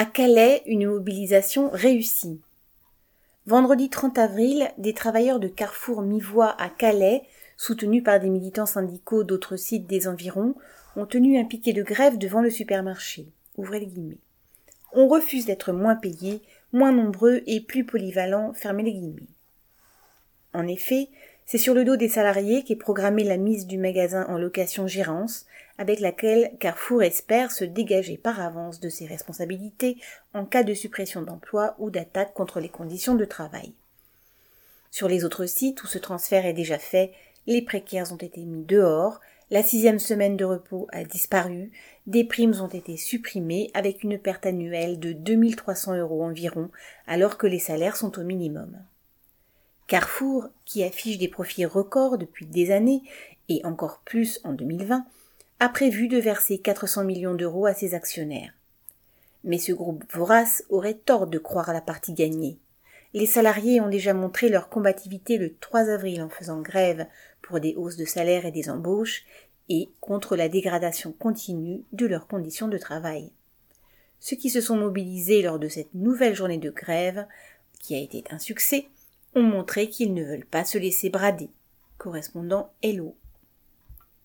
À Calais, une mobilisation réussie. Vendredi 30 avril, des travailleurs de Carrefour Mivois à Calais, soutenus par des militants syndicaux d'autres sites des environs, ont tenu un piquet de grève devant le supermarché. Ouvrez guillemets. On refuse d'être moins payé, moins nombreux et plus polyvalents. En effet, c'est sur le dos des salariés qu'est programmée la mise du magasin en location-gérance, avec laquelle Carrefour espère se dégager par avance de ses responsabilités en cas de suppression d'emplois ou d'attaque contre les conditions de travail. Sur les autres sites où ce transfert est déjà fait, les précaires ont été mis dehors, la sixième semaine de repos a disparu, des primes ont été supprimées avec une perte annuelle de 2300 euros environ, alors que les salaires sont au minimum. Carrefour, qui affiche des profits records depuis des années, et encore plus en 2020, a prévu de verser 400 millions d'euros à ses actionnaires. Mais ce groupe vorace aurait tort de croire à la partie gagnée. Les salariés ont déjà montré leur combativité le 3 avril en faisant grève pour des hausses de salaire et des embauches et contre la dégradation continue de leurs conditions de travail. Ceux qui se sont mobilisés lors de cette nouvelle journée de grève, qui a été un succès, ont montré qu'ils ne veulent pas se laisser brader. Correspondant Hello